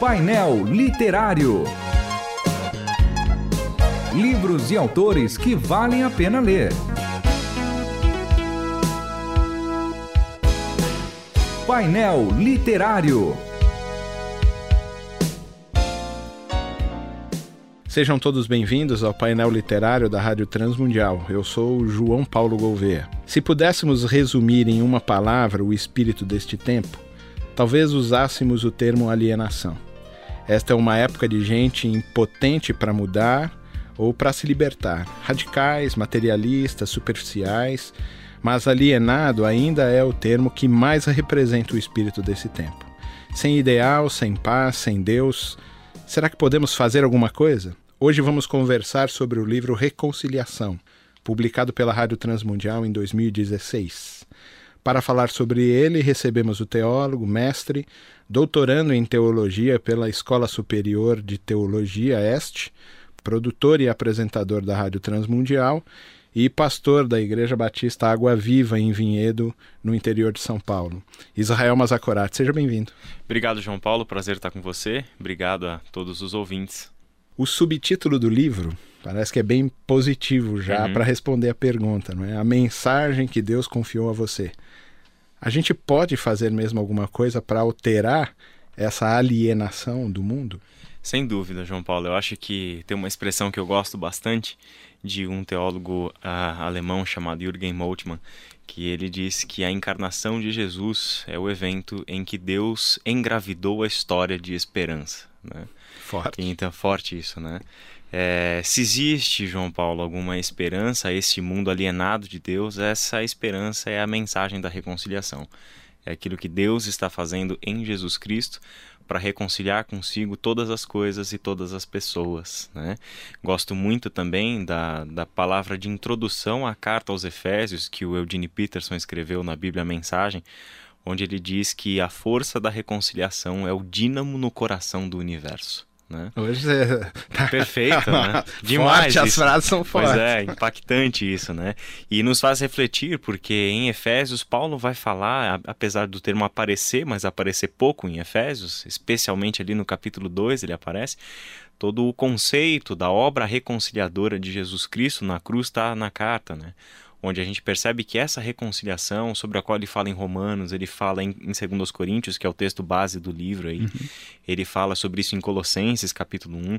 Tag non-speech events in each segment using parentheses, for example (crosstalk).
Painel Literário. Livros e autores que valem a pena ler. Painel Literário. Sejam todos bem-vindos ao painel literário da Rádio Transmundial. Eu sou João Paulo Gouveia. Se pudéssemos resumir em uma palavra o espírito deste tempo, talvez usássemos o termo alienação. Esta é uma época de gente impotente para mudar ou para se libertar, radicais, materialistas, superficiais, mas alienado ainda é o termo que mais representa o espírito desse tempo. Sem ideal, sem paz, sem Deus, será que podemos fazer alguma coisa? Hoje vamos conversar sobre o livro Reconciliação, publicado pela Rádio Transmundial em 2016. Para falar sobre ele, recebemos o teólogo, mestre, doutorando em teologia pela Escola Superior de Teologia Este, produtor e apresentador da Rádio Transmundial e pastor da Igreja Batista Água Viva em Vinhedo, no interior de São Paulo. Israel Mazacorati, seja bem-vindo. Obrigado, João Paulo, prazer estar com você. Obrigado a todos os ouvintes. O subtítulo do livro parece que é bem positivo já uhum. para responder a pergunta, não é? A mensagem que Deus confiou a você. A gente pode fazer mesmo alguma coisa para alterar essa alienação do mundo? Sem dúvida, João Paulo. Eu acho que tem uma expressão que eu gosto bastante de um teólogo uh, alemão chamado Jürgen Moltmann, que ele diz que a encarnação de Jesus é o evento em que Deus engravidou a história de esperança. Né? Forte. Então, forte isso, né? É, se existe, João Paulo, alguma esperança a esse mundo alienado de Deus, essa esperança é a mensagem da reconciliação. É aquilo que Deus está fazendo em Jesus Cristo para reconciliar consigo todas as coisas e todas as pessoas. Né? Gosto muito também da, da palavra de introdução à carta aos Efésios que o Eugene Peterson escreveu na Bíblia Mensagem, onde ele diz que a força da reconciliação é o dínamo no coração do universo. Né? Hoje é... (laughs) Perfeito, né? Demais. (laughs) Forte, as frases são fortes. Pois é, impactante isso, né? E nos faz refletir, porque em Efésios, Paulo vai falar, apesar do termo aparecer, mas aparecer pouco em Efésios, especialmente ali no capítulo 2 ele aparece, todo o conceito da obra reconciliadora de Jesus Cristo na cruz está na carta, né? Onde a gente percebe que essa reconciliação, sobre a qual ele fala em Romanos, ele fala em, em 2 Coríntios, que é o texto base do livro aí, uhum. ele fala sobre isso em Colossenses, capítulo 1,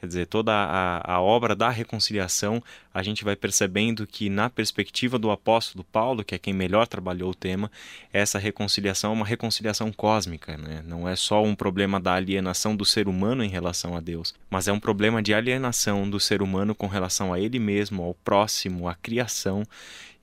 quer dizer, toda a, a obra da reconciliação, a gente vai percebendo que na perspectiva do apóstolo Paulo, que é quem melhor trabalhou o tema, essa reconciliação é uma reconciliação cósmica, né? não é só um problema da alienação do ser humano em relação a Deus, mas é um problema de alienação do ser humano com relação a ele mesmo, ao próximo, à criação,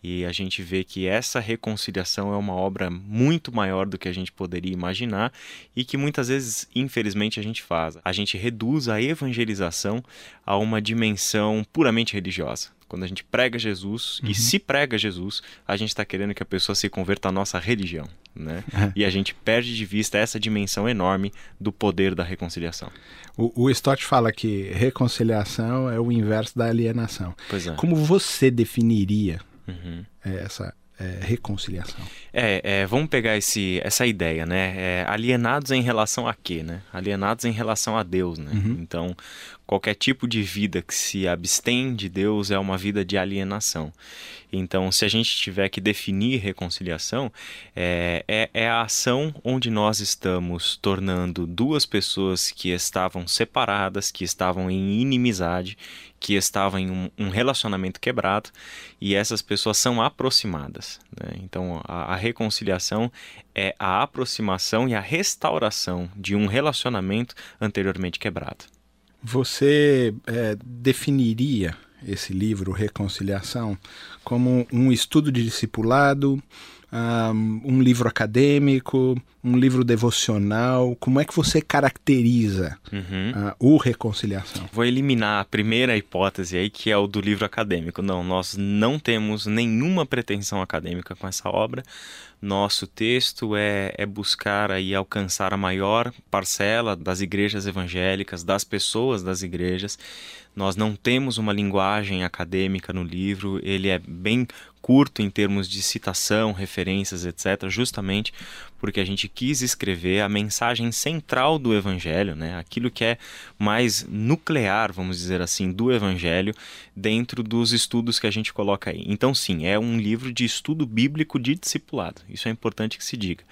e a gente vê que essa reconciliação é uma obra muito maior do que a gente poderia imaginar e que muitas vezes, infelizmente, a gente faz. A gente reduz a evangelização a uma dimensão puramente religiosa. Quando a gente prega Jesus uhum. e se prega Jesus, a gente está querendo que a pessoa se converta à nossa religião. Né? (laughs) É. E a gente perde de vista essa dimensão enorme do poder da reconciliação. O, o Stott fala que reconciliação é o inverso da alienação. É. Como você definiria uhum. essa é, reconciliação. É, é, vamos pegar esse, essa ideia, né? É, alienados em relação a quê, né? Alienados em relação a Deus, né? Uhum. Então, qualquer tipo de vida que se abstém de Deus é uma vida de alienação. Então, se a gente tiver que definir reconciliação, é, é, é, a ação onde nós estamos tornando duas pessoas que estavam separadas, que estavam em inimizade, que estavam em um, um relacionamento quebrado, e essas pessoas são aproximadas. Né? Então, a, a reconciliação é a aproximação e a restauração de um relacionamento anteriormente quebrado. Você é, definiria esse livro Reconciliação como um estudo de discipulado, um, livro acadêmico, um livro devocional? Como é que você caracteriza Uhum. uh, o Reconciliação? Vou eliminar a primeira hipótese aí, que é o do livro acadêmico. Não, nós não temos nenhuma pretensão acadêmica com essa obra. Nosso texto é, é buscar aí alcançar a maior parcela das igrejas evangélicas, das pessoas das igrejas. Nós não temos uma linguagem acadêmica no livro, ele é bem curto em termos de citação, referências, etc., justamente porque a gente quis escrever a mensagem central do Evangelho, né? aquilo que é mais nuclear, vamos dizer assim, do Evangelho dentro dos estudos que a gente coloca aí. Então, sim, é um livro de estudo bíblico de discipulado, isso é importante que se diga.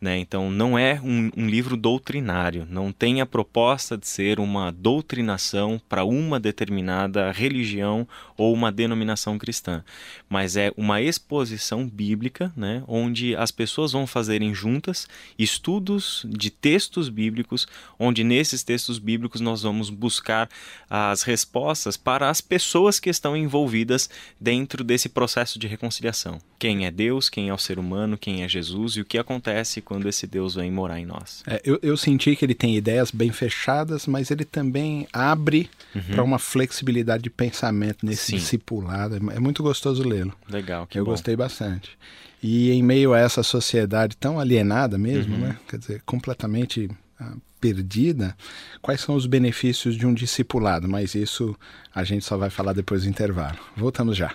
Né? Então, não é um, um livro doutrinário, não tem a proposta de ser uma doutrinação para uma determinada religião ou uma denominação cristã, mas é uma exposição bíblica, né, onde as pessoas vão fazerem juntas estudos de textos bíblicos, onde nesses textos bíblicos nós vamos buscar as respostas para as pessoas que estão envolvidas dentro desse processo de reconciliação. Quem é Deus, quem é o ser humano, quem é Jesus e o que acontece quando esse Deus vem morar em nós. É, eu, eu, senti que ele tem ideias bem fechadas, mas ele também abre uhum. para uma flexibilidade de pensamento nesse Sim. discipulado. É, é muito gostoso lê-lo. Legal, que Eu bom. gostei bastante. E em meio a essa sociedade tão alienada mesmo, uhum. né? Quer dizer, completamente uh, perdida, quais são os benefícios de um discipulado? Mas isso a gente só vai falar depois do intervalo. Voltamos já.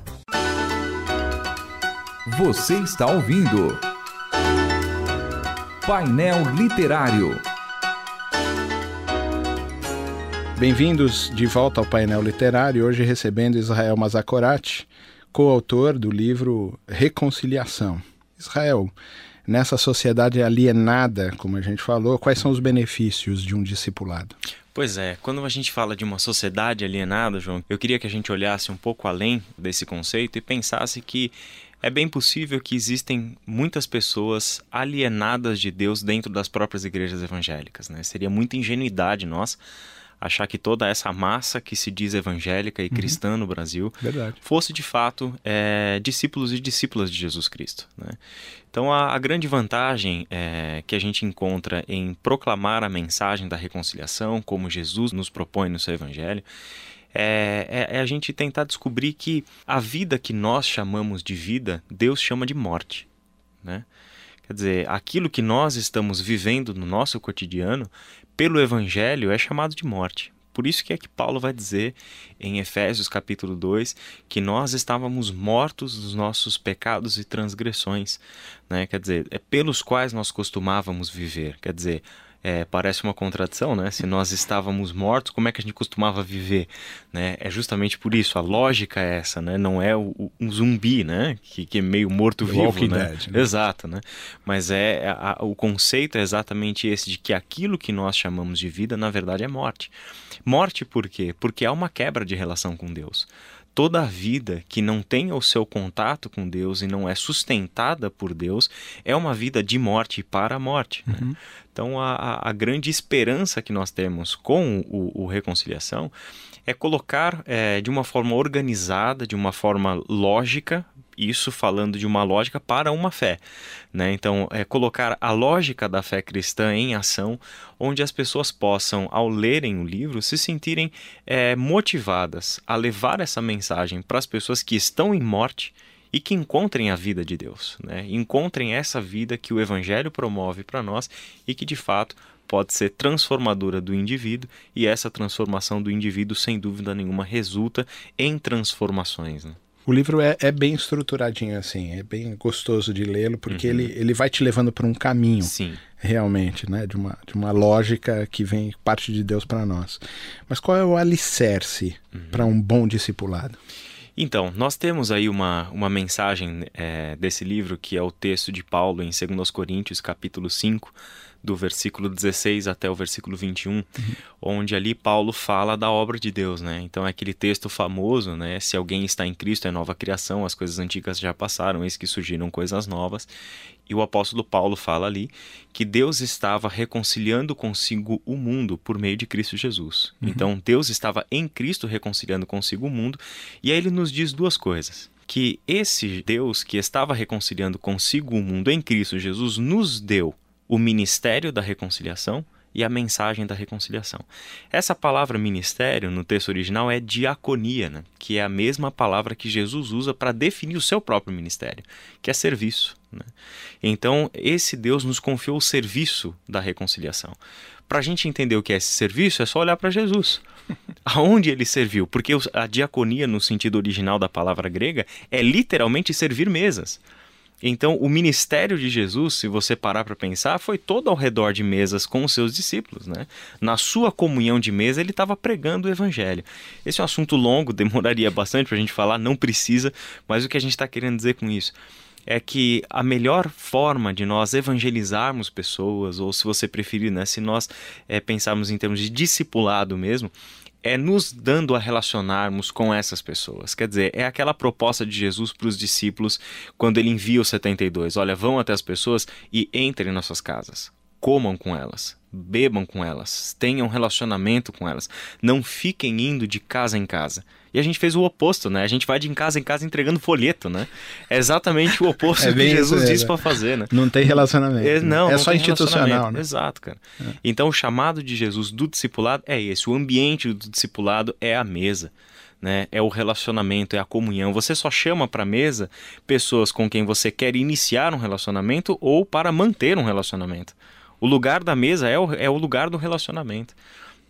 Você está ouvindo Painel Literário. Bem-vindos de volta ao Painel Literário, hoje recebendo Israel Mazakorati, coautor do livro Reconciliação. Israel, nessa sociedade alienada, como a gente falou, quais são os benefícios de um discipulado? Pois é, quando a gente fala de uma sociedade alienada, João, eu queria que a gente olhasse um pouco além desse conceito e pensasse que é bem possível que existem muitas pessoas alienadas de Deus dentro das próprias igrejas evangélicas. Né? Seria muita ingenuidade nós achar que toda essa massa que se diz evangélica e uhum. cristã no Brasil Verdade. fosse de fato é, discípulos e discípulas de Jesus Cristo. Né? Então, a, a, grande vantagem é, que a gente encontra em proclamar a mensagem da reconciliação, como Jesus nos propõe no seu evangelho, é, é, é, a gente tentar descobrir que a vida que nós chamamos de vida, Deus chama de morte. Né? Quer dizer, aquilo que nós estamos vivendo no nosso cotidiano, pelo Evangelho, é chamado de morte. Por isso que é que Paulo vai dizer em Efésios capítulo 2 que nós estávamos mortos dos nossos pecados e transgressões, né? Quer dizer, é pelos quais nós costumávamos viver. Quer dizer, é, parece uma contradição, né? Se nós estávamos mortos, como é que a gente costumava viver? Né? É justamente por isso, a lógica é essa, né? Não é o, um zumbi, né? Que, que é meio morto-vivo, né? Dead, né? Exato, né? Mas é a, o conceito é exatamente esse, de que aquilo que nós chamamos de vida, na verdade, é morte. Morte por quê? Porque há uma quebra de relação com Deus toda a vida que não tem o seu contato com Deus e não é sustentada por Deus é uma vida de morte para a morte. Né? Uhum. Então, a, a, grande esperança que nós temos com o, o Reconciliação é colocar é, de uma forma organizada, de uma forma lógica, isso falando de uma lógica para uma fé. Né? Então, é colocar a lógica da fé cristã em ação, onde as pessoas possam, ao lerem o livro, se sentirem é, motivadas a levar essa mensagem para as pessoas que estão em morte e que encontrem a vida de Deus, né? encontrem essa vida que o Evangelho promove para nós e que de fato pode ser transformadora do indivíduo e essa transformação do indivíduo, sem dúvida nenhuma, resulta em transformações. Né? O livro é, é, bem estruturadinho assim, é bem gostoso de lê-lo porque uhum. ele, ele vai te levando por um caminho, Sim. realmente, né, de uma, de uma lógica que vem parte de Deus para nós. Mas qual é o alicerce uhum. para um bom discipulado? Então, nós temos aí uma, uma mensagem é, desse livro, que é o texto de Paulo em 2 Coríntios, capítulo 5, do versículo 16 até o versículo 21, uhum. onde ali Paulo fala da obra de Deus, né? Então é aquele texto famoso, né? Se alguém está em Cristo é nova criação, as coisas antigas já passaram, eis que surgiram coisas novas. E o apóstolo Paulo fala ali que Deus estava reconciliando consigo o mundo por meio de Cristo Jesus. Uhum. Então Deus estava em Cristo reconciliando consigo o mundo, e aí ele nos diz duas coisas que esse Deus que estava reconciliando consigo o mundo em Cristo Jesus nos deu o ministério da reconciliação e a mensagem da reconciliação. Essa palavra ministério no texto original é diaconia, né? que é a mesma palavra que Jesus usa para definir o seu próprio ministério, que é serviço. Né? Então, esse Deus nos confiou o serviço da reconciliação. Para a gente entender o que é esse serviço, é só olhar para Jesus. (laughs) Aonde ele serviu? Porque a diaconia, no sentido original da palavra grega, é literalmente servir mesas. Então, o ministério de Jesus, se você parar para pensar, foi todo ao redor de mesas com os seus discípulos. Né? Na sua comunhão de mesa, ele estava pregando o evangelho. Esse é um assunto longo, (laughs) demoraria bastante para a gente falar, não precisa, mas o que a gente está querendo dizer com isso? é que a melhor forma de nós evangelizarmos pessoas, ou se você preferir, né, se nós é, pensarmos em termos de discipulado mesmo, é nos dando a relacionarmos com essas pessoas. Quer dizer, é aquela proposta de Jesus para os discípulos quando ele envia os 72. Olha, vão até as pessoas e entrem nas suas casas. Comam com elas, bebam com elas, tenham relacionamento com elas. Não fiquem indo de casa em casa. E a gente fez o oposto, né? A gente vai de casa em casa entregando folheto, né? É exatamente o oposto (laughs) é que Jesus disse para fazer, né? Não tem relacionamento. É, não, é não só institucional, né? Exato, cara. É. Então o chamado de Jesus do discipulado é esse. O ambiente do discipulado é a mesa. Né? É o relacionamento, é a comunhão. Você só chama para a mesa pessoas com quem você quer iniciar um relacionamento ou para manter um relacionamento. O lugar da mesa é o, é o lugar do relacionamento.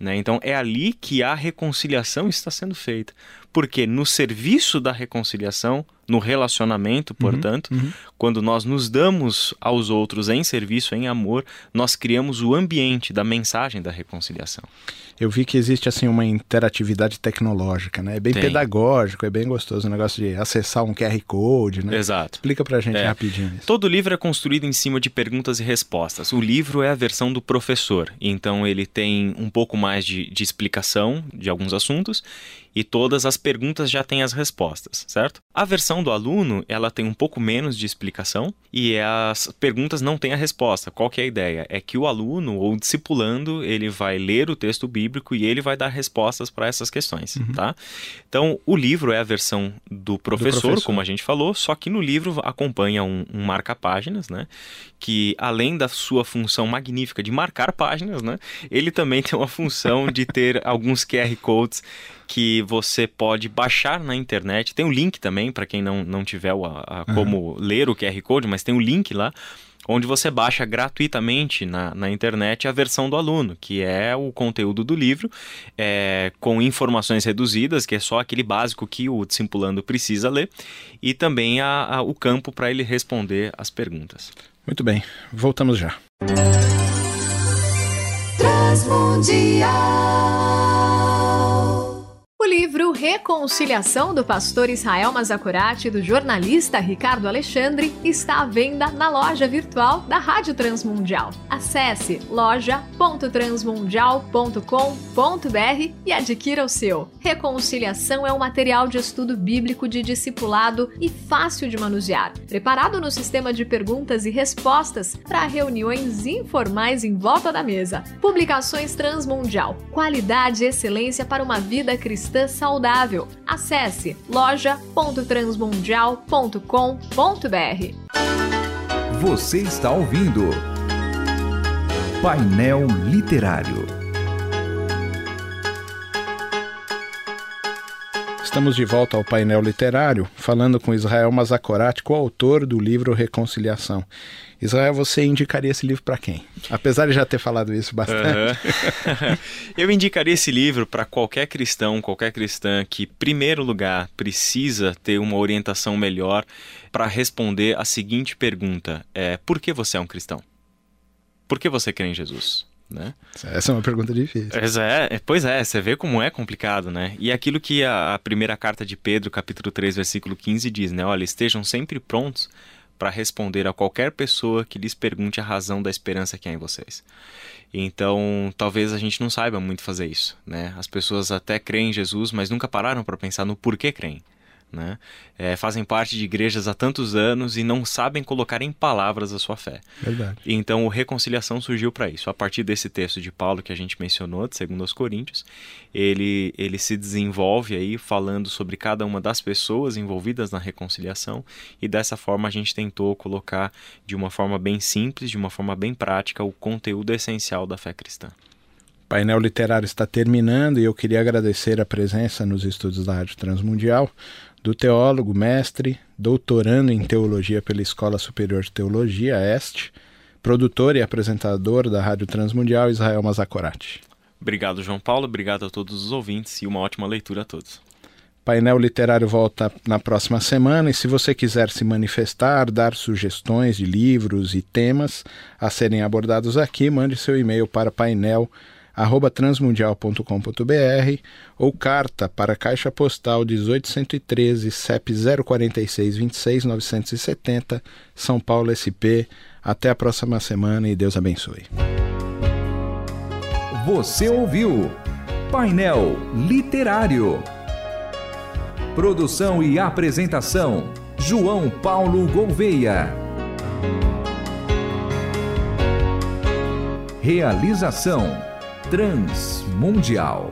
Né? Então é ali que a reconciliação está sendo feita. Porque no serviço da reconciliação, no relacionamento, uhum, portanto, uhum, uhum. quando nós nos damos aos outros em serviço, em amor, nós criamos o ambiente da mensagem da reconciliação. Eu vi que existe assim uma interatividade tecnológica, né? É bem Tem. pedagógico, é bem gostoso o negócio de acessar um QR Code, né? Exato. Explica pra gente é. rapidinho isso. Todo livro é construído em cima de perguntas e respostas. O livro é a versão do professor, então ele tem um pouco mais de, de explicação de alguns assuntos e todas as perguntas já têm as respostas, certo? A versão do aluno, ela tem um pouco menos de explicação e as perguntas não têm a resposta. Qual que é a ideia? É que o aluno ou discipulando, ele vai ler o texto bíblico e ele vai dar respostas para essas questões, uhum. tá? Então, o livro é a versão do professor, do professor, como a gente falou, só que no livro acompanha um, um marca-páginas, né? Que além da sua função magnífica de marcar páginas, né? Ele também tem uma função de ter (laughs) alguns QR Codes que você pode baixar na internet. Tem um link também para quem não, não tiver a, a como uhum. ler o QR Code, mas tem um link lá onde você baixa gratuitamente na, na internet a versão do aluno, que é o conteúdo do livro, é, com informações reduzidas, que é só aquele básico que o discipulando precisa ler, e também a, a, o campo para ele responder as perguntas. Muito bem, voltamos já. Transmundial o Reconciliação do pastor Israel Mazacurati e do jornalista Ricardo Alexandre está à venda na loja virtual da Rádio Transmundial. Acesse loja.transmundial.com.br e adquira o seu. Reconciliação é um material de estudo bíblico de discipulado e fácil de manusear, preparado no sistema de perguntas e respostas para reuniões informais em volta da mesa. Publicações Transmundial. Qualidade e excelência para uma vida cristã cristã saudável. Acesse loja.transmundial.com.br. Você está ouvindo Painel Literário. Estamos de volta ao painel literário, falando com Israel Mazakorati, coautor do livro Reconciliação. Israel, você indicaria esse livro para quem? Apesar de já ter falado isso bastante. Uhum. (laughs) Eu indicaria esse livro para qualquer cristão, qualquer cristã que, em primeiro lugar, precisa ter uma orientação melhor para responder a seguinte pergunta: é, por que você é um cristão? Por que você crê em Jesus? Né? Essa é uma pergunta difícil. Pois é, pois é, você vê como é complicado, né? E aquilo que a, a primeira carta de Pedro, capítulo 3, versículo 15 diz, né? Olha, estejam sempre prontos para responder a qualquer pessoa que lhes pergunte a razão da esperança que há em vocês. Então, talvez a gente não saiba muito fazer isso, né? As pessoas até creem em Jesus, mas nunca pararam para pensar no porquê creem né? É, fazem parte de igrejas há tantos anos e não sabem colocar em palavras a sua fé. Verdade. Então, o Reconciliação surgiu para isso. A partir desse texto de Paulo que a gente mencionou, de 2 Coríntios, ele, ele se desenvolve aí falando sobre cada uma das pessoas envolvidas na reconciliação e dessa forma a gente tentou colocar de uma forma bem simples, de uma forma bem prática, o conteúdo essencial da fé cristã. O painel literário está terminando e eu queria agradecer a presença nos estudos da Rádio Transmundial do teólogo, mestre, doutorando em teologia pela Escola Superior de Teologia, EST, produtor e apresentador da Rádio Transmundial, Israel Mazakorati. Obrigado, João Paulo, obrigado a todos os ouvintes e uma ótima leitura a todos. Painel Literário volta na próxima semana e se você quiser se manifestar, dar sugestões de livros e temas a serem abordados aqui, mande seu e-mail para painel arroba transmundial.com.br ou carta para Caixa Postal 1813 CEP 046 26 970 São Paulo SP. Até a próxima semana e Deus abençoe. Você ouviu Painel Literário. Produção e apresentação: João Paulo Gouveia. Realização Transmundial.